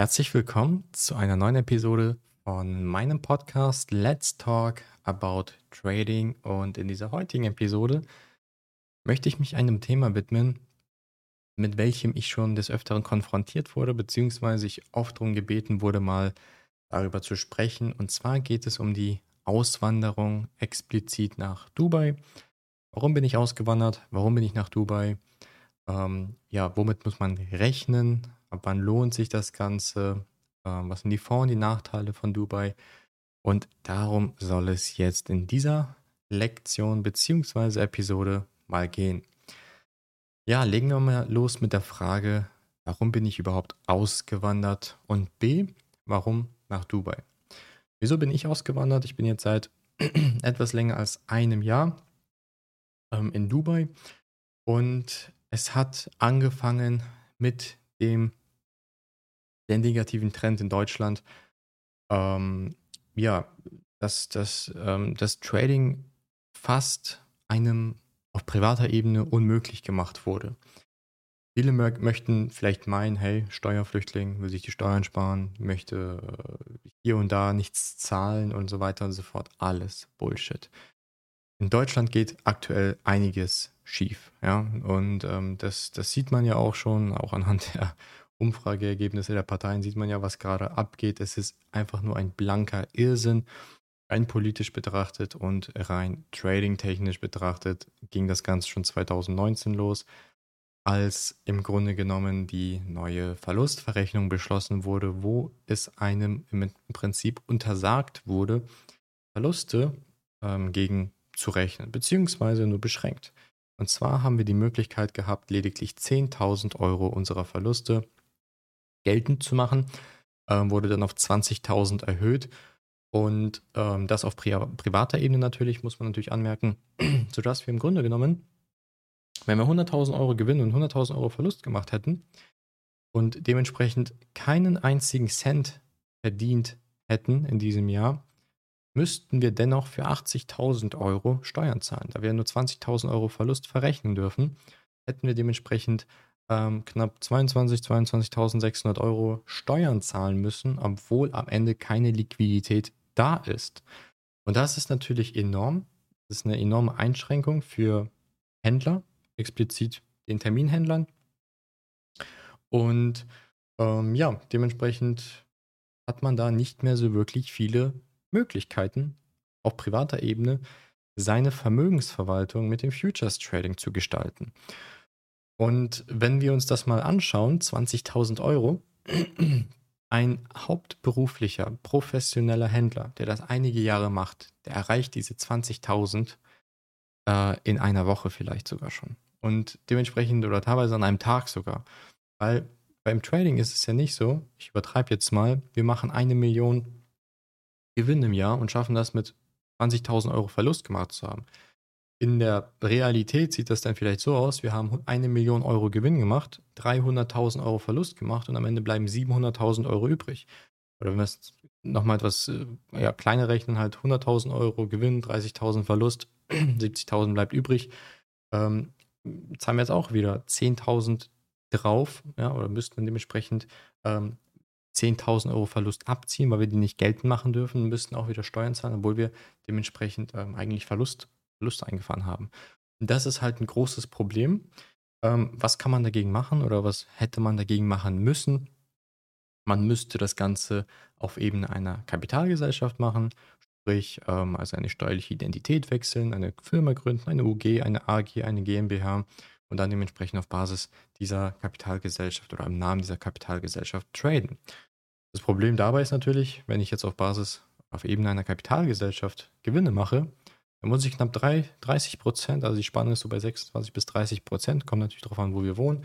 Herzlich willkommen zu einer neuen Episode von meinem Podcast Let's Talk About Trading. Und in dieser heutigen Episode möchte ich mich einem Thema widmen, mit welchem ich schon des Öfteren konfrontiert wurde, beziehungsweise ich oft darum gebeten wurde, mal darüber zu sprechen. Und zwar geht es um die Auswanderung explizit nach Dubai. Warum bin ich ausgewandert? Warum bin ich nach Dubai? Ähm, ja, womit muss man rechnen? Ab wann lohnt sich das Ganze? Ähm, was sind die Vor- und die Nachteile von Dubai? Und darum soll es jetzt in dieser Lektion bzw. Episode mal gehen. Ja, legen wir mal los mit der Frage, warum bin ich überhaupt ausgewandert? Und B, warum nach Dubai? Wieso bin ich ausgewandert? Ich bin jetzt seit etwas länger als einem Jahr ähm, in Dubai und es hat angefangen mit dem der negativen Trend in Deutschland. Ähm, ja, dass, dass ähm, das Trading fast einem auf privater Ebene unmöglich gemacht wurde. Viele möchten vielleicht meinen, hey, Steuerflüchtling will sich die Steuern sparen, möchte äh, hier und da nichts zahlen und so weiter und so fort. Alles Bullshit. In Deutschland geht aktuell einiges schief, ja, und ähm, das, das sieht man ja auch schon, auch anhand der Umfrageergebnisse der Parteien sieht man ja, was gerade abgeht. Es ist einfach nur ein blanker Irrsinn. Rein politisch betrachtet und rein trading-technisch betrachtet ging das Ganze schon 2019 los, als im Grunde genommen die neue Verlustverrechnung beschlossen wurde, wo es einem im Prinzip untersagt wurde, Verluste ähm, gegen zu rechnen, beziehungsweise nur beschränkt. Und zwar haben wir die Möglichkeit gehabt, lediglich 10.000 Euro unserer Verluste geltend zu machen, ähm, wurde dann auf 20.000 erhöht. Und ähm, das auf pri privater Ebene natürlich, muss man natürlich anmerken, sodass wir im Grunde genommen, wenn wir 100.000 Euro Gewinn und 100.000 Euro Verlust gemacht hätten und dementsprechend keinen einzigen Cent verdient hätten in diesem Jahr, müssten wir dennoch für 80.000 Euro Steuern zahlen. Da wir nur 20.000 Euro Verlust verrechnen dürfen, hätten wir dementsprechend ähm, knapp 22, 22.600 Euro Steuern zahlen müssen, obwohl am Ende keine Liquidität da ist. Und das ist natürlich enorm. Das ist eine enorme Einschränkung für Händler, explizit den Terminhändlern. Und ähm, ja, dementsprechend hat man da nicht mehr so wirklich viele Möglichkeiten, auf privater Ebene seine Vermögensverwaltung mit dem Futures Trading zu gestalten. Und wenn wir uns das mal anschauen, 20.000 Euro, ein hauptberuflicher, professioneller Händler, der das einige Jahre macht, der erreicht diese 20.000 äh, in einer Woche vielleicht sogar schon. Und dementsprechend oder teilweise an einem Tag sogar. Weil beim Trading ist es ja nicht so, ich übertreibe jetzt mal, wir machen eine Million Gewinn im Jahr und schaffen das mit 20.000 Euro Verlust gemacht zu haben. In der Realität sieht das dann vielleicht so aus, wir haben eine Million Euro Gewinn gemacht, 300.000 Euro Verlust gemacht und am Ende bleiben 700.000 Euro übrig. Oder wenn wir es nochmal etwas äh, ja, kleiner rechnen, halt 100.000 Euro Gewinn, 30.000 Verlust, 70.000 bleibt übrig. Ähm, haben wir jetzt auch wieder 10.000 drauf, ja, oder müssten wir dementsprechend ähm, 10.000 Euro Verlust abziehen, weil wir die nicht geltend machen dürfen, müssten auch wieder Steuern zahlen, obwohl wir dementsprechend ähm, eigentlich Verlust Verluste eingefahren haben. Das ist halt ein großes Problem. Ähm, was kann man dagegen machen oder was hätte man dagegen machen müssen? Man müsste das Ganze auf Ebene einer Kapitalgesellschaft machen, sprich ähm, also eine steuerliche Identität wechseln, eine Firma gründen, eine UG, eine AG, eine GmbH und dann dementsprechend auf Basis dieser Kapitalgesellschaft oder im Namen dieser Kapitalgesellschaft traden. Das Problem dabei ist natürlich, wenn ich jetzt auf Basis, auf Ebene einer Kapitalgesellschaft Gewinne mache, da muss ich knapp 3, 30 Prozent, also die Spanne ist so bei 26 bis 30 Prozent, kommt natürlich darauf an, wo wir wohnen,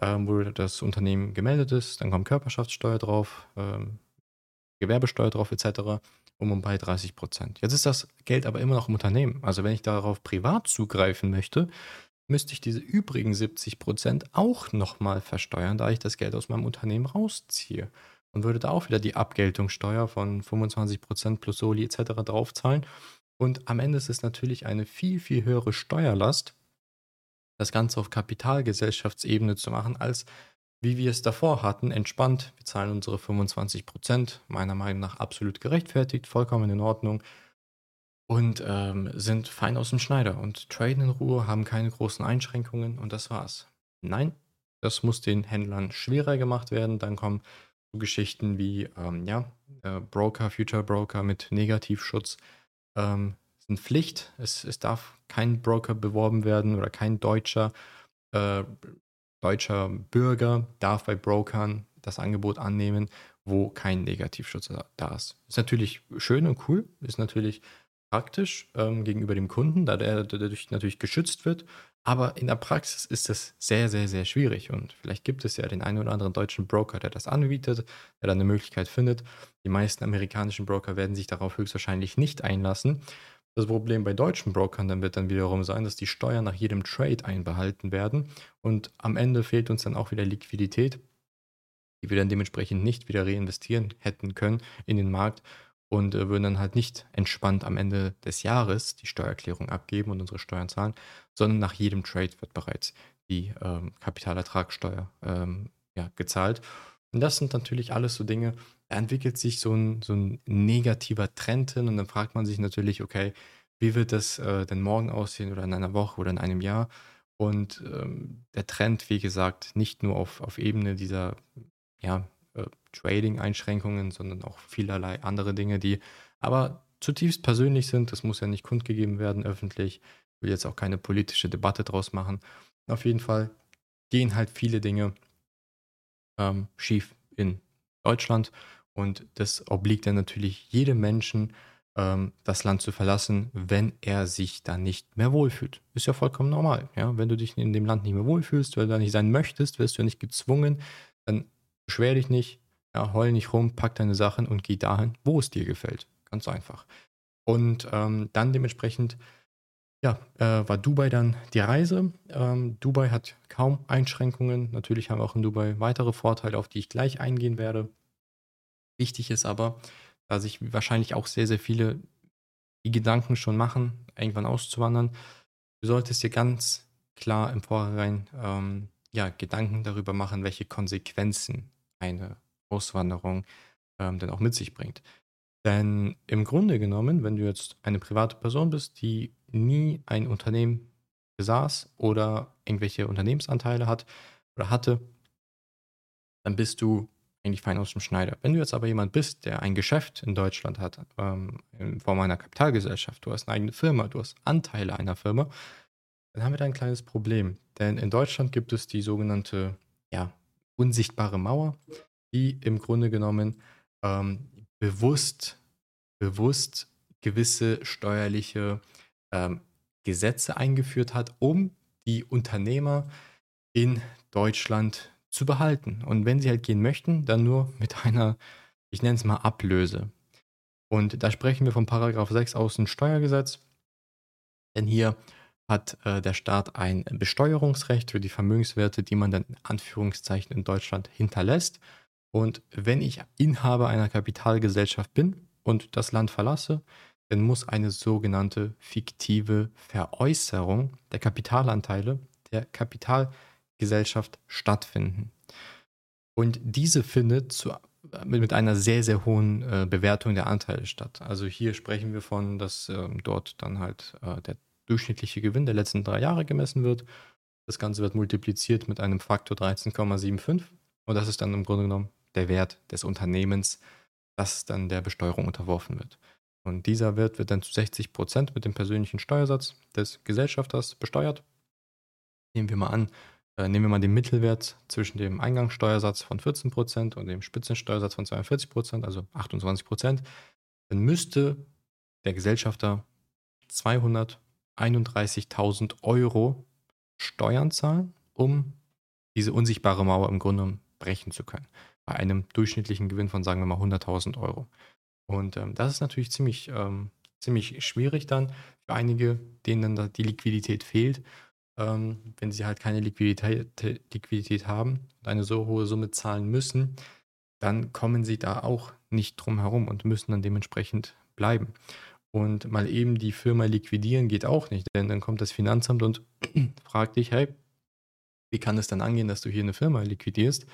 ähm, wo das Unternehmen gemeldet ist, dann kommt Körperschaftssteuer drauf, ähm, Gewerbesteuer drauf etc. um und bei 30 Prozent. Jetzt ist das Geld aber immer noch im Unternehmen. Also wenn ich darauf privat zugreifen möchte, müsste ich diese übrigen 70 Prozent auch nochmal versteuern, da ich das Geld aus meinem Unternehmen rausziehe. Und würde da auch wieder die Abgeltungssteuer von 25 Prozent plus Soli etc. draufzahlen. Und am Ende ist es natürlich eine viel, viel höhere Steuerlast, das Ganze auf Kapitalgesellschaftsebene zu machen, als wie wir es davor hatten, entspannt. Wir zahlen unsere 25 Prozent, meiner Meinung nach absolut gerechtfertigt, vollkommen in Ordnung und ähm, sind fein aus dem Schneider und traden in Ruhe, haben keine großen Einschränkungen und das war's. Nein, das muss den Händlern schwerer gemacht werden. Dann kommen so Geschichten wie ähm, ja, äh, Broker, Future Broker mit Negativschutz ähm, sind Pflicht. Es, es darf kein Broker beworben werden oder kein deutscher, äh, deutscher Bürger darf bei Brokern das Angebot annehmen, wo kein Negativschutz da ist. Ist natürlich schön und cool, ist natürlich praktisch ähm, gegenüber dem Kunden, da der dadurch natürlich geschützt wird. Aber in der Praxis ist das sehr, sehr, sehr schwierig. Und vielleicht gibt es ja den einen oder anderen deutschen Broker, der das anbietet, der dann eine Möglichkeit findet. Die meisten amerikanischen Broker werden sich darauf höchstwahrscheinlich nicht einlassen. Das Problem bei deutschen Brokern dann wird dann wiederum sein, dass die Steuern nach jedem Trade einbehalten werden. Und am Ende fehlt uns dann auch wieder Liquidität, die wir dann dementsprechend nicht wieder reinvestieren hätten können in den Markt und äh, würden dann halt nicht entspannt am Ende des Jahres die Steuererklärung abgeben und unsere Steuern zahlen, sondern nach jedem Trade wird bereits die ähm, Kapitalertragssteuer ähm, ja, gezahlt. Und das sind natürlich alles so Dinge, da entwickelt sich so ein, so ein negativer Trend hin und dann fragt man sich natürlich, okay, wie wird das äh, denn morgen aussehen oder in einer Woche oder in einem Jahr? Und ähm, der Trend, wie gesagt, nicht nur auf, auf Ebene dieser ja, Trading-Einschränkungen, sondern auch vielerlei andere Dinge, die aber zutiefst persönlich sind. Das muss ja nicht kundgegeben werden öffentlich. Ich will jetzt auch keine politische Debatte draus machen. Auf jeden Fall gehen halt viele Dinge ähm, schief in Deutschland und das obliegt dann natürlich jedem Menschen, ähm, das Land zu verlassen, wenn er sich da nicht mehr wohlfühlt. Ist ja vollkommen normal. Ja? Wenn du dich in dem Land nicht mehr wohlfühlst, weil du da nicht sein möchtest, wirst du ja nicht gezwungen, dann beschwer dich nicht, ja, heul nicht rum, pack deine Sachen und geh dahin, wo es dir gefällt. Ganz einfach. Und ähm, dann dementsprechend, ja, äh, war Dubai dann die Reise. Ähm, Dubai hat kaum Einschränkungen. Natürlich haben wir auch in Dubai weitere Vorteile, auf die ich gleich eingehen werde. Wichtig ist aber, da sich wahrscheinlich auch sehr, sehr viele die Gedanken schon machen, irgendwann auszuwandern. Du solltest dir ganz klar im Vorhinein ähm, ja, Gedanken darüber machen, welche Konsequenzen eine Auswanderung ähm, dann auch mit sich bringt. Denn im Grunde genommen, wenn du jetzt eine private Person bist, die nie ein Unternehmen besaß oder irgendwelche Unternehmensanteile hat oder hatte, dann bist du eigentlich fein aus dem Schneider. Wenn du jetzt aber jemand bist, der ein Geschäft in Deutschland hat, ähm, in Form einer Kapitalgesellschaft, du hast eine eigene Firma, du hast Anteile einer Firma, dann haben wir da ein kleines Problem. Denn in Deutschland gibt es die sogenannte ja, unsichtbare Mauer die im Grunde genommen ähm, bewusst, bewusst gewisse steuerliche ähm, Gesetze eingeführt hat, um die Unternehmer in Deutschland zu behalten. Und wenn sie halt gehen möchten, dann nur mit einer, ich nenne es mal Ablöse. Und da sprechen wir vom Paragraph 6 aus dem Steuergesetz. Denn hier hat äh, der Staat ein Besteuerungsrecht für die Vermögenswerte, die man dann in Anführungszeichen in Deutschland hinterlässt. Und wenn ich Inhaber einer Kapitalgesellschaft bin und das Land verlasse, dann muss eine sogenannte fiktive Veräußerung der Kapitalanteile der Kapitalgesellschaft stattfinden. Und diese findet zu, mit einer sehr, sehr hohen äh, Bewertung der Anteile statt. Also hier sprechen wir von, dass äh, dort dann halt äh, der durchschnittliche Gewinn der letzten drei Jahre gemessen wird. Das Ganze wird multipliziert mit einem Faktor 13,75 und das ist dann im Grunde genommen der Wert des Unternehmens, das dann der Besteuerung unterworfen wird. Und dieser Wert wird dann zu 60 Prozent mit dem persönlichen Steuersatz des Gesellschafters besteuert. Nehmen wir mal an, äh, nehmen wir mal den Mittelwert zwischen dem Eingangssteuersatz von 14 Prozent und dem Spitzensteuersatz von 42 Prozent, also 28 Prozent, dann müsste der Gesellschafter 231.000 Euro Steuern zahlen, um diese unsichtbare Mauer im Grunde brechen zu können bei einem durchschnittlichen Gewinn von, sagen wir mal, 100.000 Euro. Und ähm, das ist natürlich ziemlich, ähm, ziemlich schwierig dann für einige, denen dann die Liquidität fehlt. Ähm, wenn sie halt keine Liquidität, Liquidität haben und eine so hohe Summe zahlen müssen, dann kommen sie da auch nicht drum herum und müssen dann dementsprechend bleiben. Und mal eben die Firma liquidieren geht auch nicht, denn dann kommt das Finanzamt und fragt dich, hey, Wie kann es dann angehen, dass du hier eine Firma liquidierst,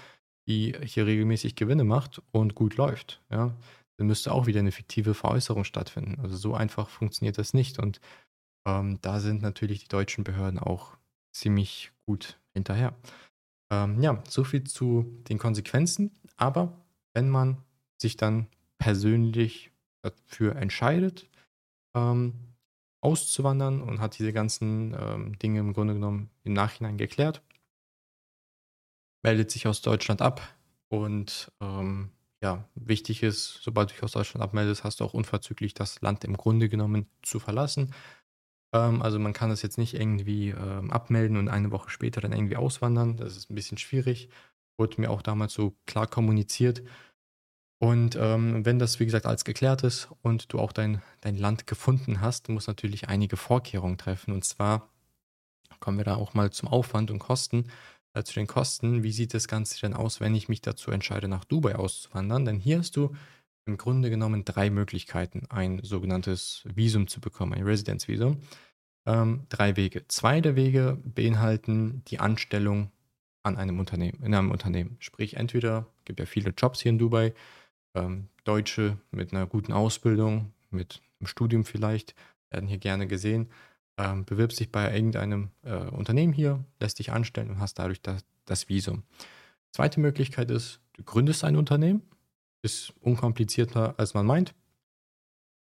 die hier regelmäßig Gewinne macht und gut läuft? Ja, dann müsste auch wieder eine fiktive Veräußerung stattfinden. Also so einfach funktioniert das nicht. Und ähm, da sind natürlich die deutschen Behörden auch ziemlich gut hinterher. Ähm, ja, so viel zu den Konsequenzen. Aber wenn man sich dann persönlich dafür entscheidet, ähm, auszuwandern und hat diese ganzen ähm, Dinge im Grunde genommen im Nachhinein geklärt, meldet sich aus Deutschland ab und ähm, ja, wichtig ist, sobald du dich aus Deutschland abmeldest, hast du auch unverzüglich das Land im Grunde genommen zu verlassen. Ähm, also man kann das jetzt nicht irgendwie ähm, abmelden und eine Woche später dann irgendwie auswandern. Das ist ein bisschen schwierig. Wurde mir auch damals so klar kommuniziert. Und ähm, wenn das, wie gesagt, alles geklärt ist und du auch dein, dein Land gefunden hast, musst du natürlich einige Vorkehrungen treffen. Und zwar kommen wir da auch mal zum Aufwand und Kosten. Äh, zu den Kosten, wie sieht das Ganze denn aus, wenn ich mich dazu entscheide, nach Dubai auszuwandern? Denn hier hast du im Grunde genommen drei Möglichkeiten, ein sogenanntes Visum zu bekommen, ein Residenzvisum. Ähm, drei Wege. Zwei der Wege beinhalten die Anstellung an einem Unternehmen, in einem Unternehmen. Sprich, entweder gibt ja viele Jobs hier in Dubai, ähm, Deutsche mit einer guten Ausbildung, mit einem Studium vielleicht, werden hier gerne gesehen. Ähm, bewirbst dich bei irgendeinem äh, Unternehmen hier, lässt dich anstellen und hast dadurch das, das Visum. Zweite Möglichkeit ist, du gründest ein Unternehmen, ist unkomplizierter als man meint.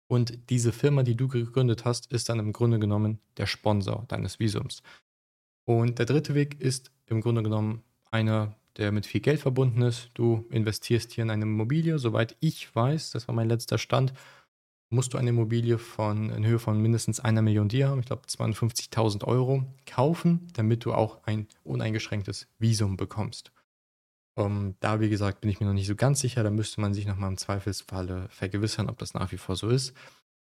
Und diese Firma, die du gegründet hast, ist dann im Grunde genommen der Sponsor deines Visums. Und der dritte Weg ist im Grunde genommen einer der mit viel Geld verbunden ist. Du investierst hier in eine Immobilie. Soweit ich weiß, das war mein letzter Stand, musst du eine Immobilie von, in Höhe von mindestens einer Million Dirham, ich glaube 52.000 Euro, kaufen, damit du auch ein uneingeschränktes Visum bekommst. Um, ähm, da, wie gesagt, bin ich mir noch nicht so ganz sicher. Da müsste man sich nochmal im Zweifelsfalle vergewissern, ob das nach wie vor so ist.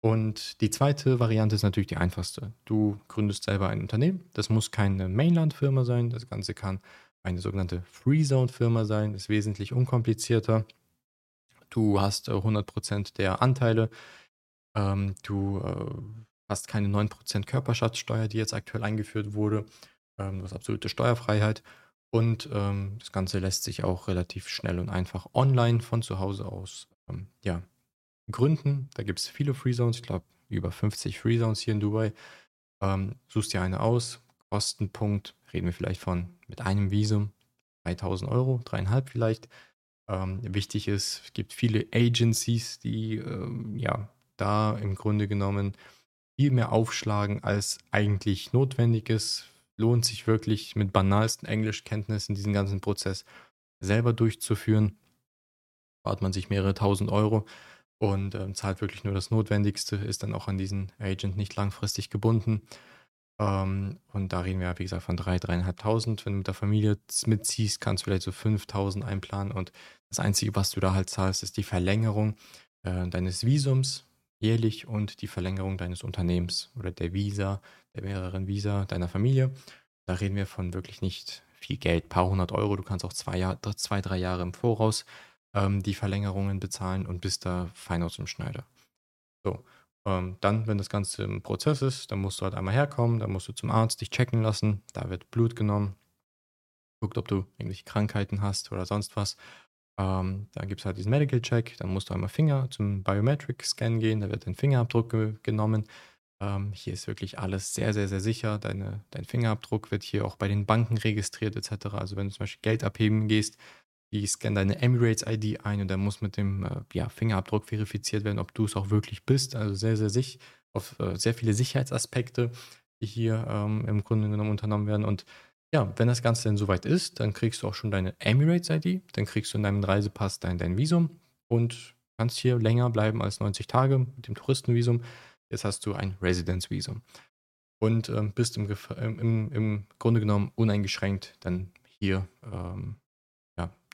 Und die zweite Variante ist natürlich die einfachste. Du gründest selber ein Unternehmen. Das muss keine Mainland-Firma sein. Das Ganze kann eine sogenannte Free-Zone-Firma sein, ist wesentlich unkomplizierter. Du hast äh, 100% der Anteile. Ähm, du äh, hast keine 9% Körperschaftssteuer, die jetzt aktuell eingeführt wurde. Ähm, du hast absolute Steuerfreiheit. Und ähm, das Ganze lässt sich auch relativ schnell und einfach online von zu Hause aus ähm, ja, gründen. Da gibt es viele Free Zones, ich glaube über 50 Free Zones hier in Dubai. Ähm, suchst dir eine aus, Kostenpunkt, reden wir vielleicht von mit einem Visum 3000 Euro, dreieinhalb vielleicht. Ähm, wichtig ist, es gibt viele Agencies, die ähm, ja da im Grunde genommen viel mehr aufschlagen, als eigentlich notwendig ist. Lohnt sich wirklich mit banalsten Englischkenntnissen diesen ganzen Prozess selber durchzuführen. Spart man sich mehrere tausend Euro und äh, zahlt wirklich nur das Notwendigste, ist dann auch an diesen Agent nicht langfristig gebunden. Ähm, und da reden wir, wie gesagt, von 3.000, 3.500. Wenn du mit der Familie mitziehst, kannst du vielleicht so 5.000 einplanen. Und das Einzige, was du da halt zahlst, ist die Verlängerung äh, deines Visums jährlich und die Verlängerung deines Unternehmens oder der Visa, der mehreren Visa deiner Familie. Da reden wir von wirklich nicht viel Geld, paar hundert Euro. Du kannst auch zwei, Jahr, zwei drei Jahre im Voraus ähm, die Verlängerungen bezahlen und bist da fein aus dem Schneider. So, ähm, dann, wenn das Ganze im Prozess ist, dann musst du halt einmal herkommen, dann musst du zum Arzt dich checken lassen, da wird Blut genommen, guckt, ob du irgendwelche Krankheiten hast oder sonst was. Ähm, dann gibt es halt diesen Medical Check, dann musst du einmal Finger zum Biometric Scan gehen, da wird dein Fingerabdruck ge genommen. Ähm, hier ist wirklich alles sehr, sehr, sehr sicher. Deine, dein Fingerabdruck wird hier auch bei den Banken registriert etc. Also wenn du zum Beispiel Geld abheben gehst, die scannen deine Emirates-ID ein und dann muss mit dem äh, ja, Fingerabdruck verifiziert werden, ob du es auch wirklich bist. Also sehr, sehr sicher, auf äh, sehr viele Sicherheitsaspekte, die hier ähm, im Grunde genommen unternommen werden. Und ja, wenn das Ganze dann soweit ist, dann kriegst du auch schon deine Emirates-ID, dann kriegst du in deinem Reisepass dein, dein Visum und kannst hier länger bleiben als 90 Tage mit dem Touristenvisum. Jetzt hast du ein Residence-Visum und ähm, bist im, im, im, Grunde genommen uneingeschränkt dann hier ähm,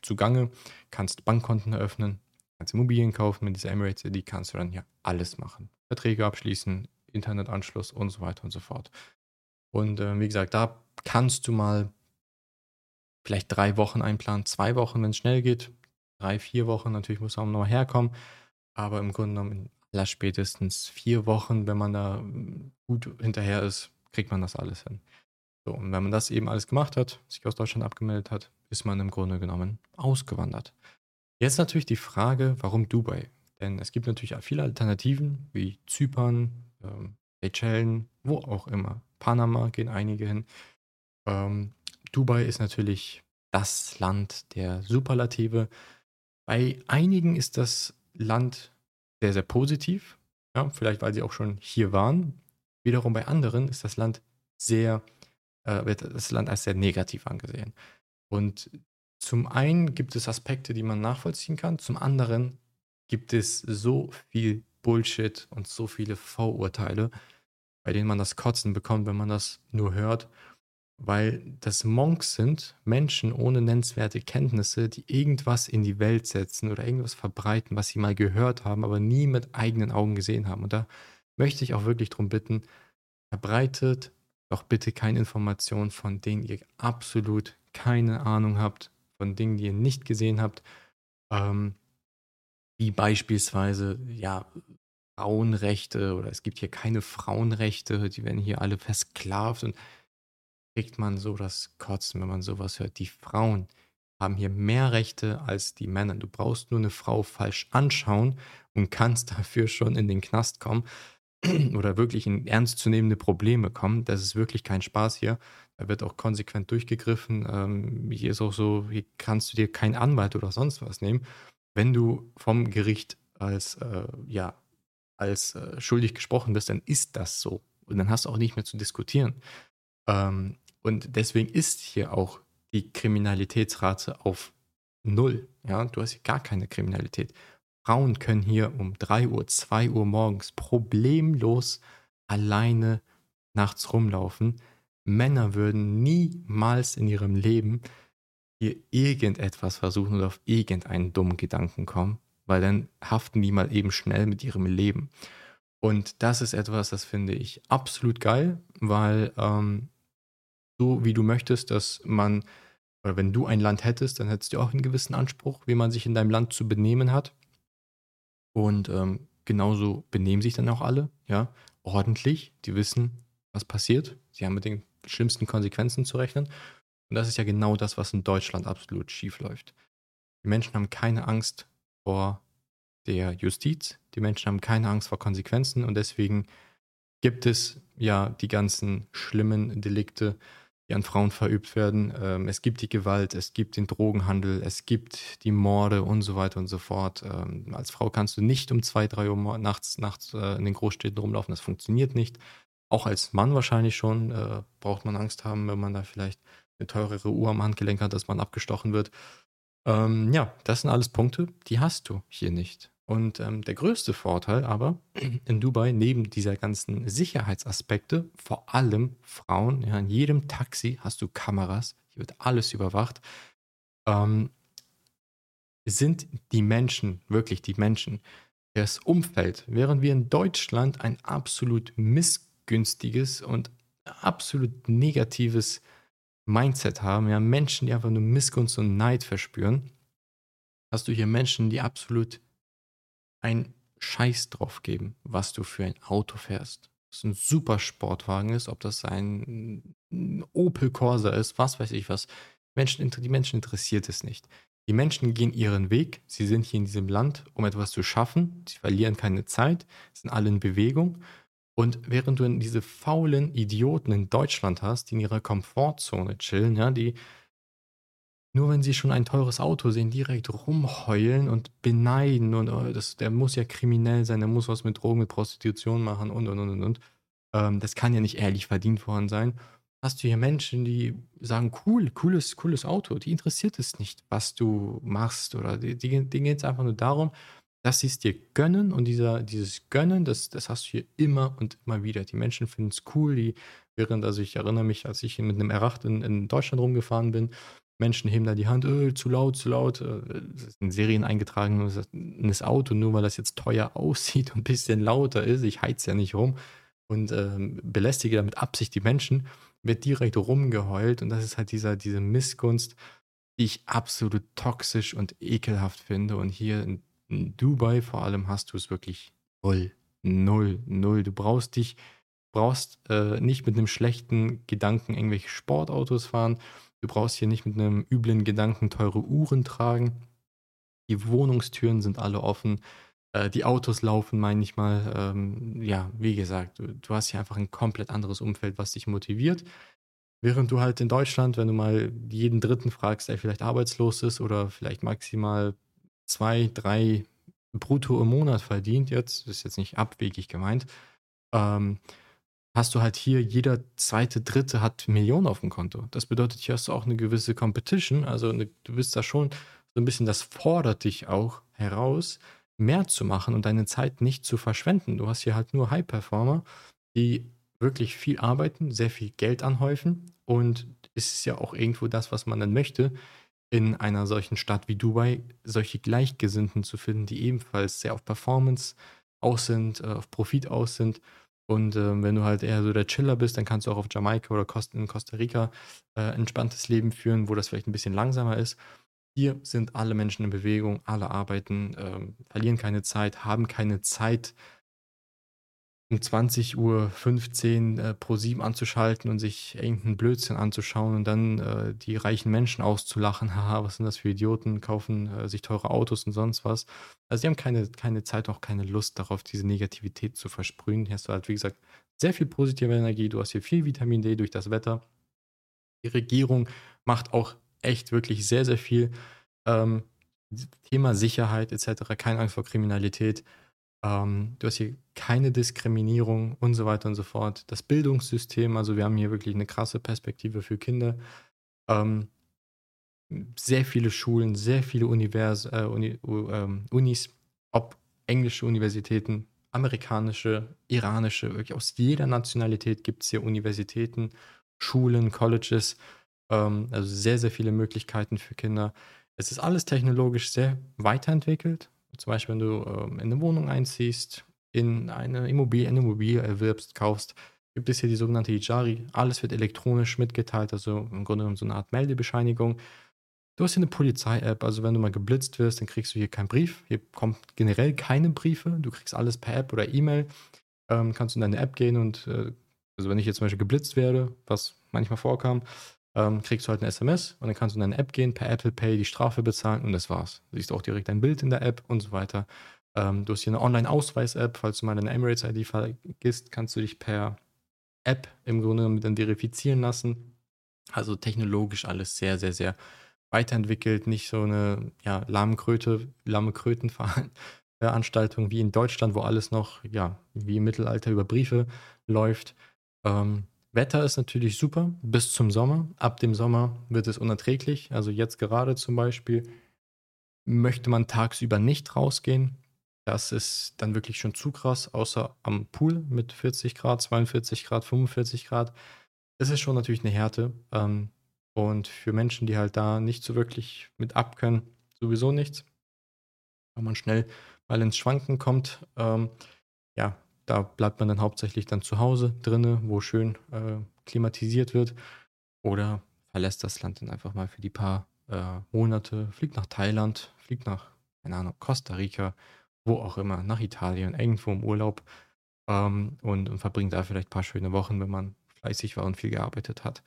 zugange, kannst Bankkonten eröffnen, kannst Immobilien kaufen mit dieser Emirates ID, kannst du dann hier alles machen. Verträge abschließen, Internetanschluss und so weiter und so fort. Und äh, wie gesagt, da kannst du mal vielleicht drei Wochen einplanen, zwei Wochen, wenn es schnell geht, drei, vier Wochen, natürlich muss man noch herkommen, aber im Grunde genommen in aller spätestens vier Wochen, wenn man da hm, gut hinterher ist, kriegt man das alles hin. So, und wenn man das eben alles gemacht hat, sich aus Deutschland abgemeldet hat, ist man im Grunde genommen ausgewandert. Jetzt natürlich die Frage, warum Dubai? Denn es gibt natürlich viele Alternativen, wie Zypern, ähm, Seychellen, wo auch immer. Panama gehen einige hin. Ähm, Dubai ist natürlich das Land der Superlative. Bei einigen ist das Land sehr, sehr positiv. Ja, vielleicht weil sie auch schon hier waren. Wiederum bei anderen ist das Land sehr, äh, wird das Land als sehr negativ angesehen. Und zum einen gibt es Aspekte, die man nachvollziehen kann, zum anderen gibt es so viel Bullshit und so viele Vorurteile, bei denen man das Kotzen bekommt, wenn man das nur hört, weil das Monks sind, Menschen ohne nennenswerte Kenntnisse, die irgendwas in die Welt setzen oder irgendwas verbreiten, was sie mal gehört haben, aber nie mit eigenen Augen gesehen haben. Und da möchte ich auch wirklich darum bitten, verbreitet doch bitte keine Informationen, von denen ihr absolut keine Ahnung habt, von Dingen, die ihr nicht gesehen habt. Ähm, wie beispielsweise, ja, Frauenrechte oder es gibt hier keine Frauenrechte, die werden hier alle versklavt und kriegt man so das Kotzen, wenn man sowas hört. Die Frauen haben hier mehr Rechte als die Männer. Du brauchst nur eine Frau falsch anschauen und kannst dafür schon in den Knast kommen oder wirklich in ernstzunehmende Probleme kommen. Das ist wirklich kein Spaß hier. Da wird auch konsequent durchgegriffen. Ähm, hier ist auch so, hier kannst du dir keinen Anwalt oder sonst was nehmen wenn du vom Gericht als, äh, ja, als äh, schuldig gesprochen wirst, dann ist das so. Und dann hast du auch nicht mehr zu diskutieren. Ähm, und deswegen ist hier auch die Kriminalitätsrate auf null. Ja, du hast hier gar keine Kriminalität. Frauen können hier um 3 Uhr, 2 Uhr morgens problemlos alleine nachts rumlaufen. Männer würden niemals in ihrem Leben hier irgendetwas versuchen oder auf irgendeinen dummen Gedanken kommen, weil dann haften die mal eben schnell mit ihrem Leben. Und das ist etwas, das finde ich absolut geil, weil ähm, so wie du möchtest, dass man, oder wenn du ein Land hättest, dann hättest du auch einen gewissen Anspruch, wie man sich in deinem Land zu benehmen hat. Und ähm, genauso benehmen sich dann auch alle, ja, ordentlich. Die wissen, was passiert. Sie haben mit den schlimmsten Konsequenzen zu rechnen. Und das ist ja genau das, was in Deutschland absolut schief läuft. Die Menschen haben keine Angst vor der Justiz, die Menschen haben keine Angst vor Konsequenzen und deswegen gibt es ja die ganzen schlimmen Delikte, die an Frauen verübt werden. Ähm, es gibt die Gewalt, es gibt den Drogenhandel, es gibt die Morde und so weiter und so fort. Ähm, als Frau kannst du nicht um zwei, drei Uhr nachts, nachts äh, in den Großstädten rumlaufen, das funktioniert nicht. Auch als Mann wahrscheinlich schon äh, braucht man Angst haben, wenn man da vielleicht eine teurere Uhr am Handgelenk hat, dass man abgestochen wird. Ähm, ja, das sind alles Punkte, die hast du hier nicht. Und ähm, der größte Vorteil aber in Dubai, neben dieser ganzen Sicherheitsaspekte, vor allem Frauen, ja, in jedem Taxi hast du Kameras, hier wird alles überwacht, ähm, sind die Menschen, wirklich die Menschen, das Umfeld, während wir in Deutschland ein absolut missgünstiges und absolut negatives Mindset haben, ja, Menschen, die einfach nur Missgunst und Neid verspüren, hast du hier Menschen, die absolut einen Scheiß drauf geben, was du für ein Auto fährst. Ob es ein super Sportwagen ist, ob das ein Opel Corsa ist, was weiß ich was. Menschen, die Menschen interessiert es nicht. Die Menschen gehen ihren Weg. Sie sind hier in diesem Land, um etwas zu schaffen. Sie verlieren keine Zeit, sind alle in Bewegung. Und während du diese faulen Idioten in Deutschland hast, die in ihrer Komfortzone chillen, ja, die nur wenn sie schon ein teures Auto sehen, direkt rumheulen und beneiden und oh, das, der muss ja kriminell sein, der muss was mit Drogen, mit Prostitution machen und und und und und. Ähm, das kann ja nicht ehrlich verdient worden sein. Hast du hier Menschen, die sagen, cool, cooles, cooles Auto, die interessiert es nicht, was du machst oder die, die, denen geht es einfach nur darum, dass sie es dir gönnen und dieser, dieses Gönnen, das, das hast du hier immer und immer wieder. Die Menschen finden es cool, die, während, also ich erinnere mich, als ich mit einem R8 in, in Deutschland rumgefahren bin, Menschen heben da die Hand, öh, zu laut, zu laut. Äh, das ist in Serien eingetragenes Auto, nur weil das jetzt teuer aussieht und ein bisschen lauter ist. Ich heiz ja nicht rum und ähm, belästige damit Absicht die Menschen, wird direkt rumgeheult und das ist halt dieser, diese Missgunst, die ich absolut toxisch und ekelhaft finde. Und hier in in Dubai vor allem hast du es wirklich null, null, null. Du brauchst dich, brauchst äh, nicht mit einem schlechten Gedanken irgendwelche Sportautos fahren. Du brauchst hier nicht mit einem üblen Gedanken teure Uhren tragen. Die Wohnungstüren sind alle offen. Äh, die Autos laufen, meine ich mal. Ähm, ja, wie gesagt, du, du hast hier einfach ein komplett anderes Umfeld, was dich motiviert. Während du halt in Deutschland, wenn du mal jeden Dritten fragst, der vielleicht arbeitslos ist oder vielleicht maximal zwei, drei brutto im Monat verdient, jetzt, ist jetzt nicht abwegig gemeint, ähm, hast du halt hier, jeder zweite, dritte hat Millionen auf dem Konto. Das bedeutet, hier hast du auch eine gewisse Competition. Also eine, du bist da schon so ein bisschen, das fordert dich auch heraus, mehr zu machen und deine Zeit nicht zu verschwenden. Du hast hier halt nur High-Performer, die wirklich viel arbeiten, sehr viel Geld anhäufen und es ist ja auch irgendwo das, was man dann möchte, in einer solchen Stadt wie Dubai solche Gleichgesinnten zu finden, die ebenfalls sehr auf Performance aus sind, äh, auf Profit aus sind. Und äh, wenn du halt eher so der Chiller bist, dann kannst du auch auf Jamaika oder in Costa Rica äh, entspanntes Leben führen, wo das vielleicht ein bisschen langsamer ist. Hier sind alle Menschen in Bewegung, alle arbeiten, ähm, verlieren keine Zeit, haben keine Zeit, um 20.15 Uhr äh, pro 7 anzuschalten und sich irgendeinen Blödsinn anzuschauen und dann äh, die reichen Menschen auszulachen. Haha, was sind das für Idioten, kaufen äh, sich teure Autos und sonst was. Also sie haben keine, keine Zeit, auch keine Lust darauf, diese Negativität zu versprühen. Hier hast du halt, wie gesagt, sehr viel positive Energie. Du hast hier viel Vitamin D durch das Wetter. Die Regierung macht auch echt wirklich sehr, sehr viel. Ähm, Thema Sicherheit etc., keine Angst vor Kriminalität. Ähm, du hast hier keine Diskriminierung und so weiter und so fort. Das Bildungssystem, also wir haben hier wirklich eine krasse Perspektive für Kinder. Ähm, sehr viele Schulen, sehr viele Univers äh, Uni, äh, Unis, ob englische Universitäten, amerikanische, iranische, wirklich aus jeder Nationalität gibt es hier Universitäten, Schulen, Colleges, ähm, also sehr, sehr viele Möglichkeiten für Kinder. Es ist alles technologisch sehr weiterentwickelt, zum Beispiel, wenn du ähm, in eine Wohnung einziehst, in eine Immobilie, eine Immobilie erwirbst, kaufst, gibt es hier die sogenannte Ijari. Alles wird elektronisch mitgeteilt, also im Grunde genommen so eine Art Meldebescheinigung. Du hast hier eine Polizei-App, also wenn du mal geblitzt wirst, dann kriegst du hier keinen Brief. Hier kommt generell keine Briefe. Du kriegst alles per App oder E-Mail. Ähm, kannst du in deine App gehen und, äh, also wenn ich jetzt zum Beispiel geblitzt werde, was manchmal vorkam, ähm, kriegst du halt eine SMS und dann kannst du in deine App gehen, per Apple Pay die Strafe bezahlen und das war's. Du siehst auch direkt dein Bild in der App und so weiter. Ähm, du hast hier eine Online-Ausweis-App, falls du mal deine Emirates-ID vergisst, kannst du dich per App im Grunde genommen dann verifizieren lassen. Also technologisch alles sehr, sehr, sehr weiterentwickelt, nicht so eine ja, lahme Kröte, lahme Krötenveranstaltung wie in Deutschland, wo alles noch ja, wie im Mittelalter über Briefe läuft. Ähm, Wetter ist natürlich super bis zum Sommer. Ab dem Sommer wird es unerträglich. Also jetzt gerade zum Beispiel möchte man tagsüber nicht rausgehen. Das ist dann wirklich schon zu krass, außer am Pool mit 40 Grad, 42 Grad, 45 Grad. Das ist schon natürlich eine Härte. Ähm, und für Menschen, die halt da nicht so wirklich mit abkönnen, sowieso nichts. Wenn man schnell mal ins Schwanken kommt, ähm, ja, da bleibt man dann hauptsächlich dann zu Hause drinne, wo schön äh, klimatisiert wird. Oder verlässt das Land dann einfach mal für die paar äh, Monate, fliegt nach Thailand, fliegt nach, keine Ahnung, Costa Rica, wo auch immer, nach Italien, irgendwo im Urlaub ähm, und, und verbringt da vielleicht ein paar schöne Wochen, wenn man fleißig war und viel gearbeitet hat.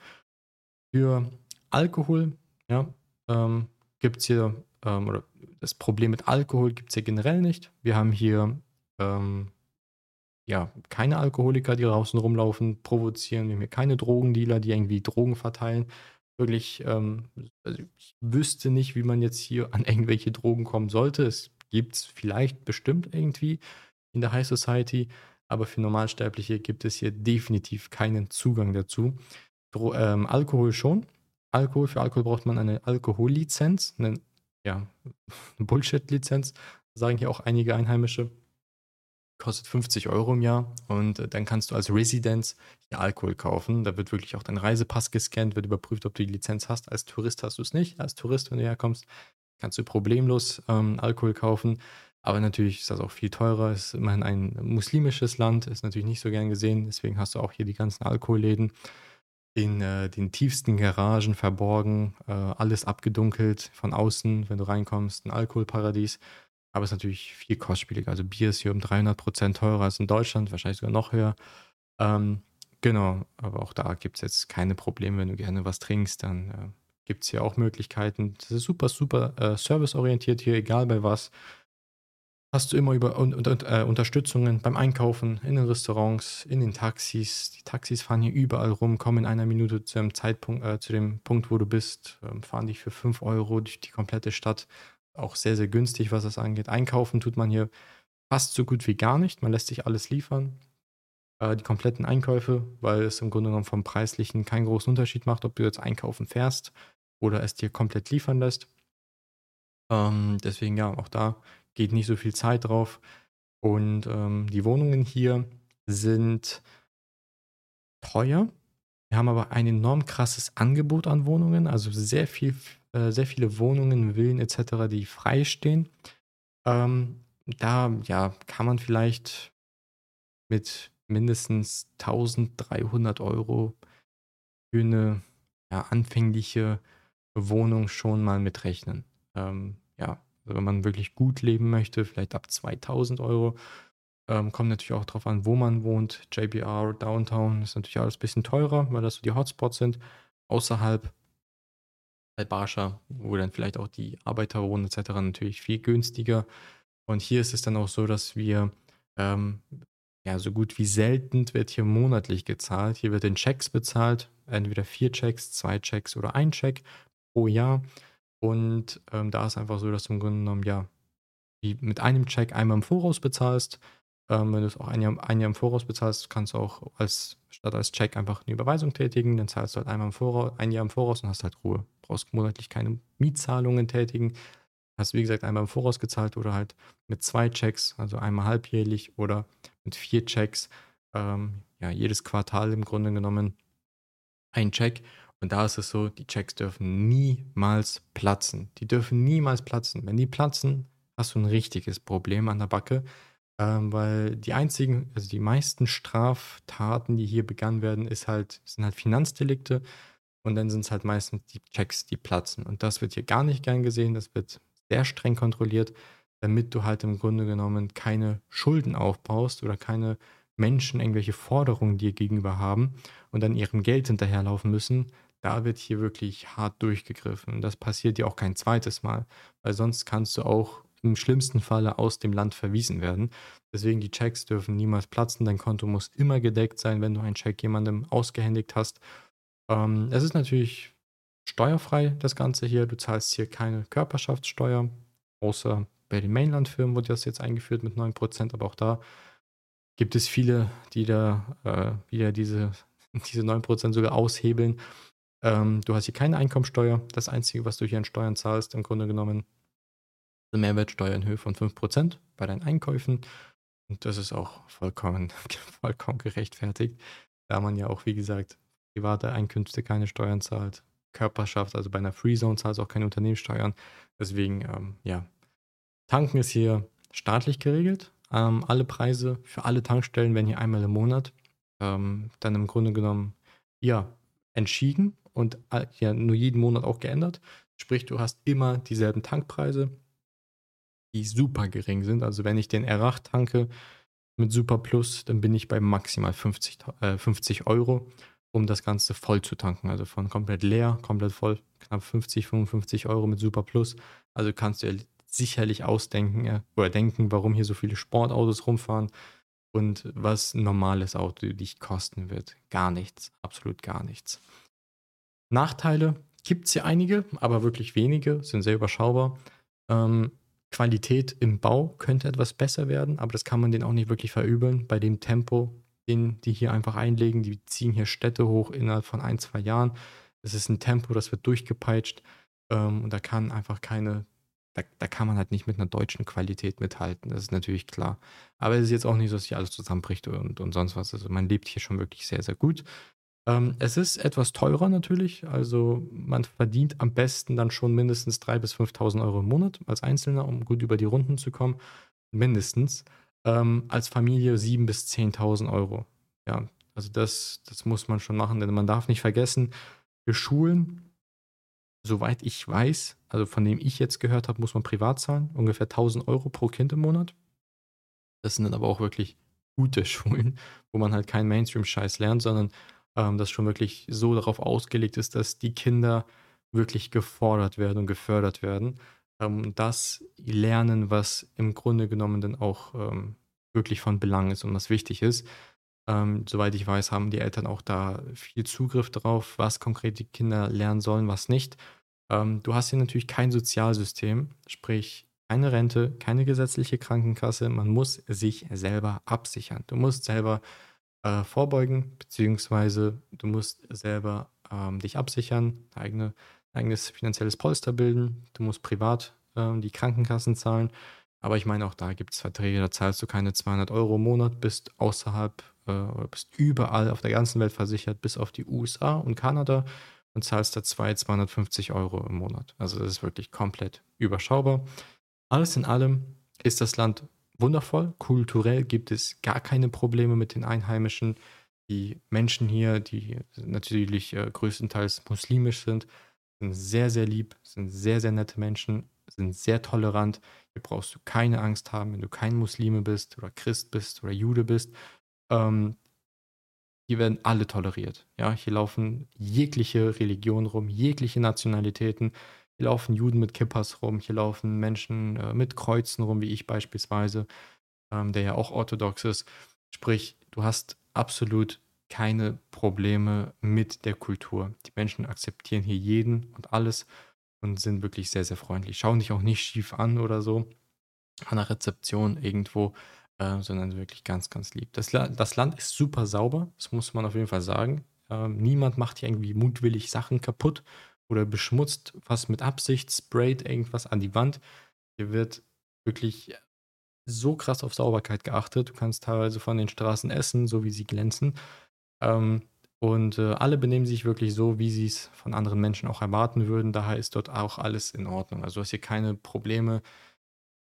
Für Alkohol, ja, ähm, gibt es hier, ähm, oder das Problem mit Alkohol gibt es hier generell nicht. Wir haben hier ähm, ja, keine Alkoholiker, die draußen rumlaufen, provozieren. Wir haben hier keine Drogendealer, die irgendwie Drogen verteilen. Wirklich, ähm, also ich wüsste nicht, wie man jetzt hier an irgendwelche Drogen kommen sollte. Es gibt es vielleicht bestimmt irgendwie in der High Society, aber für Normalsterbliche gibt es hier definitiv keinen Zugang dazu. Dro ähm, Alkohol schon. Alkohol, für Alkohol braucht man eine Alkohollizenz, eine, ja, eine Bullshit-Lizenz, sagen hier auch einige Einheimische kostet 50 Euro im Jahr und äh, dann kannst du als Residence hier Alkohol kaufen. Da wird wirklich auch dein Reisepass gescannt, wird überprüft, ob du die Lizenz hast. Als Tourist hast du es nicht. Als Tourist, wenn du herkommst, kannst du problemlos ähm, Alkohol kaufen. Aber natürlich ist das auch viel teurer. Es ist immerhin ein muslimisches Land, ist natürlich nicht so gern gesehen. Deswegen hast du auch hier die ganzen Alkoholläden in äh, den tiefsten Garagen verborgen, äh, alles abgedunkelt von außen, wenn du reinkommst, ein Alkoholparadies. Aber es ist natürlich viel kostspieliger. Also Bier ist hier um 300 Prozent teurer als in Deutschland, wahrscheinlich sogar noch höher. Ähm, genau, aber auch da gibt es jetzt keine Probleme, wenn du gerne was trinkst, dann äh, gibt es hier auch Möglichkeiten. Das ist super, super äh, serviceorientiert hier, egal bei was. Hast du immer über und, und, äh, Unterstützungen beim Einkaufen, in den Restaurants, in den Taxis. Die Taxis fahren hier überall rum, kommen in einer Minute zu dem Zeitpunkt, äh, zu dem Punkt, wo du bist, ähm, fahren dich für 5 Euro durch die komplette Stadt. Auch sehr, sehr günstig, was das angeht. Einkaufen tut man hier fast so gut wie gar nicht. Man lässt sich alles liefern. Äh, die kompletten Einkäufe, weil es im Grunde genommen vom Preislichen keinen großen Unterschied macht, ob du jetzt einkaufen fährst oder es dir komplett liefern lässt. Ähm, deswegen ja, auch da geht nicht so viel Zeit drauf. Und ähm, die Wohnungen hier sind teuer. Wir haben aber ein enorm krasses Angebot an Wohnungen, also sehr viel, äh, sehr viele Wohnungen, Villen etc., die frei stehen. Ähm, da ja, kann man vielleicht mit mindestens 1300 Euro für eine ja, anfängliche Wohnung schon mal mitrechnen. Ähm, ja, also wenn man wirklich gut leben möchte, vielleicht ab 2000 Euro. Ähm, kommt natürlich auch darauf an, wo man wohnt. JBR, Downtown ist natürlich alles ein bisschen teurer, weil das so die Hotspots sind. Außerhalb bei Barscha, wo dann vielleicht auch die Arbeiter wohnen etc. natürlich viel günstiger. Und hier ist es dann auch so, dass wir ähm, ja so gut wie selten wird hier monatlich gezahlt. Hier wird in Checks bezahlt, entweder vier Checks, zwei Checks oder ein Check pro Jahr. Und ähm, da ist einfach so, dass du im Grunde genommen ja mit einem Check einmal im Voraus bezahlst. Ähm, wenn du es auch ein Jahr, ein Jahr im Voraus bezahlst, kannst du auch als statt als Check einfach eine Überweisung tätigen. Dann zahlst du halt einmal im Voraus, ein Jahr im Voraus und hast halt Ruhe. Brauchst monatlich keine Mietzahlungen tätigen. Hast wie gesagt einmal im Voraus gezahlt oder halt mit zwei Checks, also einmal halbjährlich oder mit vier Checks. Ähm, ja, jedes Quartal im Grunde genommen ein Check. Und da ist es so, die Checks dürfen niemals platzen. Die dürfen niemals platzen. Wenn die platzen, hast du ein richtiges Problem an der Backe, ähm, weil die einzigen, also die meisten Straftaten, die hier begangen werden, ist halt, sind halt Finanzdelikte und dann sind es halt meistens die Checks, die platzen. Und das wird hier gar nicht gern gesehen, das wird sehr streng kontrolliert, damit du halt im Grunde genommen keine Schulden aufbaust oder keine Menschen irgendwelche Forderungen dir gegenüber haben und dann ihrem Geld hinterherlaufen müssen, da wird hier wirklich hart durchgegriffen. Und das passiert dir auch kein zweites Mal, weil sonst kannst du auch im schlimmsten Falle aus dem Land verwiesen werden. Deswegen die Checks dürfen niemals platzen. Dein Konto muss immer gedeckt sein, wenn du einen Check jemandem ausgehändigt hast. Ähm, es ist natürlich steuerfrei, das Ganze hier. Du zahlst hier keine Körperschaftssteuer, außer bei den Mainland-Firmen wurde das jetzt eingeführt mit 9%, aber auch da gibt es viele, die da äh, wieder diese, diese 9% sogar aushebeln. Ähm, du hast hier keine Einkommensteuer. Das Einzige, was du hier an Steuern zahlst, im Grunde genommen, eine Mehrwertsteuer in Höhe von 5% bei deinen Einkäufen. Und das ist auch vollkommen, vollkommen gerechtfertigt, da man ja auch, wie gesagt, private Einkünfte keine Steuern zahlt. Körperschaft, also bei einer Freezone zahlst du auch keine Unternehmenssteuern. Deswegen, ähm, ja, Tanken ist hier staatlich geregelt. Ähm, alle Preise für alle Tankstellen werden hier einmal im Monat ähm, dann im Grunde genommen ja, entschieden und äh, ja nur jeden Monat auch geändert. Sprich, du hast immer dieselben Tankpreise, die super gering sind. Also wenn ich den R8 tanke mit Super Plus, dann bin ich bei maximal 50, äh, 50 Euro, um das Ganze voll zu tanken. Also von komplett leer, komplett voll, knapp 50, 55 Euro mit Super Plus. Also kannst du sicherlich ausdenken äh, oder denken, warum hier so viele Sportautos rumfahren und was ein normales Auto dich kosten wird. Gar nichts, absolut gar nichts. Nachteile gibt es ja einige, aber wirklich wenige, sind sehr überschaubar. Ähm, Qualität im Bau könnte etwas besser werden, aber das kann man denen auch nicht wirklich verübeln. Bei dem Tempo, den die hier einfach einlegen, die ziehen hier Städte hoch innerhalb von ein, zwei Jahren. Das ist ein Tempo, das wird durchgepeitscht ähm, und da kann einfach keine da, da, kann man halt nicht mit einer deutschen Qualität mithalten, das ist natürlich klar. Aber es ist jetzt auch nicht so, dass hier alles zusammenbricht und, und sonst was. Also man lebt hier schon wirklich sehr, sehr gut. Ähm, es ist etwas teurer natürlich, also man verdient am besten dann schon mindestens 3.000 bis 5.000 Euro im Monat als Einzelner, um gut über die Runden zu kommen. Mindestens. Ähm, als Familie 7.000 bis 10.000 Euro. Ja, also das, das muss man schon machen, denn man darf nicht vergessen, für Schulen soweit ich weiß, also von dem ich jetzt gehört habe, muss man privat zahlen, ungefähr 1000 Euro pro Kind im Monat. Das sind dann aber auch wirklich gute Schulen, wo man halt keinen Mainstream-Scheiß lernt, sondern ähm, das schon wirklich so darauf ausgelegt ist, dass die Kinder wirklich gefordert werden und gefördert werden. Ähm, das lernen, was im Grunde genommen dann auch ähm, wirklich von Belang ist und was wichtig ist. Ähm, soweit ich weiß, haben die Eltern auch da viel Zugriff drauf, was konkret die Kinder lernen sollen, was nicht. Ähm, du hast hier natürlich kein Sozialsystem, sprich keine Rente, keine gesetzliche Krankenkasse. Man muss sich selber absichern. Du musst selber äh, vorbeugen, beziehungsweise du musst selber ähm, dich absichern, eigene, eigenes finanzielles Polster bilden. Du musst privat ähm, die Krankenkassen zahlen. Aber ich meine, auch da gibt es Verträge, da zahlst du keine 200 Euro im Monat, bist außerhalb äh, oder bist überall auf der ganzen Welt versichert, bis auf die USA und Kanada und zahlst da 2, 250 Euro im Monat. Also das ist wirklich komplett überschaubar. Alles in allem ist das Land wundervoll. Kulturell gibt es gar keine Probleme mit den Einheimischen. Die Menschen hier, die natürlich äh, größtenteils muslimisch sind, sind sehr, sehr lieb, sind sehr, sehr nette Menschen, sind sehr tolerant. Hier brauchst du keine Angst haben, wenn du kein Muslime bist oder Christ bist oder Jude bist. Ähm, hier werden alle toleriert. Ja, hier laufen jegliche Religionen rum, jegliche Nationalitäten. Hier laufen Juden mit Kippas rum, hier laufen Menschen äh, mit Kreuzen rum, wie ich beispielsweise, ähm, der ja auch orthodox ist. Sprich, du hast absolut keine Probleme mit der Kultur. Die Menschen akzeptieren hier jeden und alles und sind wirklich sehr, sehr freundlich. Schauen dich auch nicht schief an oder so an der Rezeption irgendwo, äh, sondern wirklich ganz, ganz lieb. Das, das, Land ist super sauber, das muss man auf jeden Fall sagen. Ähm, niemand macht hier irgendwie mutwillig Sachen kaputt oder beschmutzt was mit Absicht, sprayt irgendwas an die Wand. Hier wird wirklich so krass auf Sauberkeit geachtet. Du kannst teilweise von den Straßen essen, so wie sie glänzen. Ähm, und äh, alle benehmen sich wirklich so, wie sie es von anderen Menschen auch erwarten würden. Daher ist dort auch alles in Ordnung. Also du hast hier keine Probleme.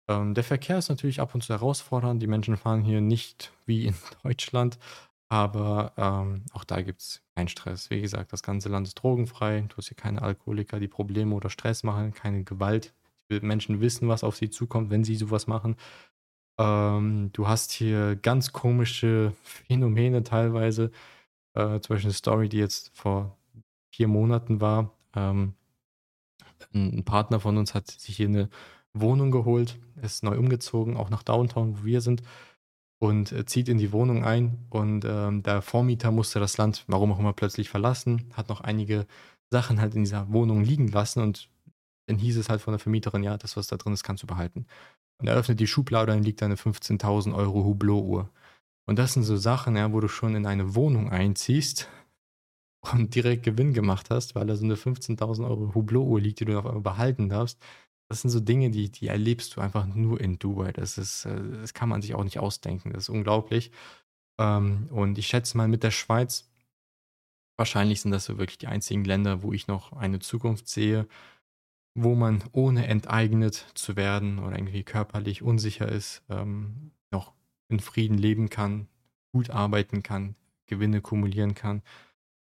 Ähm, der Verkehr ist natürlich ab und zu herausfordernd. Die Menschen fahren hier nicht wie in Deutschland. Aber ähm, auch da gibt es keinen Stress. Wie gesagt, das ganze Land ist drogenfrei. Du hast hier keine Alkoholiker, die Probleme oder Stress machen, keine Gewalt. Die Menschen wissen, was auf sie zukommt, wenn sie sowas machen. Ähm, du hast hier ganz komische Phänomene teilweise äh, zum Beispiel eine Story, die jetzt vor vier Monaten war. Ähm, ein Partner von uns hat sich hier eine Wohnung geholt, ist neu umgezogen, auch nach Downtown, wo wir sind, und äh, zieht in die Wohnung ein. Und ähm, der Vormieter musste das Land, warum auch immer, plötzlich verlassen, hat noch einige Sachen halt in dieser Wohnung liegen lassen und dann hieß es halt von der Vermieterin, ja, das, was da drin ist, kannst du behalten. Und er öffnet die Schublade und liegt eine 15.000 Euro Hublot-Uhr. Und das sind so Sachen, ja, wo du schon in eine Wohnung einziehst und direkt Gewinn gemacht hast, weil da so eine 15.000 Euro Hublot-Uhr liegt, die du auf einmal behalten darfst. Das sind so Dinge, die, die erlebst du einfach nur in Dubai. Das ist, äh, das kann man sich auch nicht ausdenken. Das ist unglaublich. Ähm, und ich schätze mal mit der Schweiz, wahrscheinlich sind das so wirklich die einzigen Länder, wo ich noch eine Zukunft sehe, wo man ohne enteignet zu werden oder irgendwie körperlich unsicher ist, ähm, noch in Frieden leben kann, gut arbeiten kann, Gewinne kumulieren kann.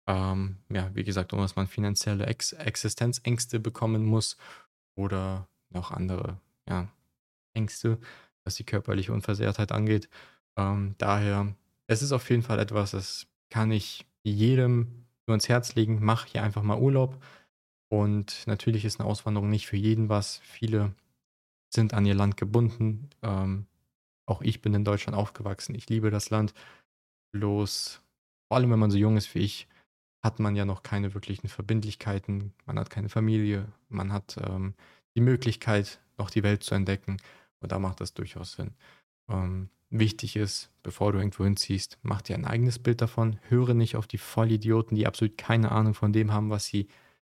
Ähm, ja, wie gesagt, ohne dass man finanzielle Ex Existenzängste bekommen muss oder noch andere ja, Ängste, was die körperliche Unversehrtheit angeht. Ähm, daher, es ist auf jeden Fall etwas, das kann ich jedem nur ins Herz legen. Mach hier einfach mal Urlaub. Und natürlich ist eine Auswanderung nicht für jeden was. Viele sind an ihr Land gebunden. Ähm, auch ich bin in Deutschland aufgewachsen. Ich liebe das Land. Bloß, vor allem wenn man so jung ist wie ich, hat man ja noch keine wirklichen Verbindlichkeiten. Man hat keine Familie. Man hat ähm, die Möglichkeit, noch die Welt zu entdecken. Und da macht das durchaus Sinn. Ähm, wichtig ist, bevor du irgendwo hinziehst, mach dir ein eigenes Bild davon. Höre nicht auf die Vollidioten, die absolut keine Ahnung von dem haben, was sie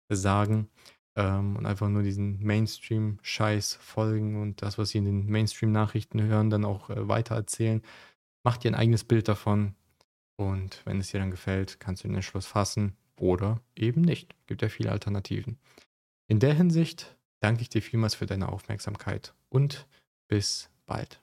sagen ähm, und einfach nur diesen Mainstream-Scheiß folgen und das, was sie in den Mainstream-Nachrichten hören, dann auch äh, weitererzählen. Mach dir ein eigenes Bild davon und wenn es dir dann gefällt, kannst du den Entschluss fassen oder eben nicht. Gibt ja viele Alternativen. In der Hinsicht danke ich dir vielmals für deine Aufmerksamkeit und bis bald.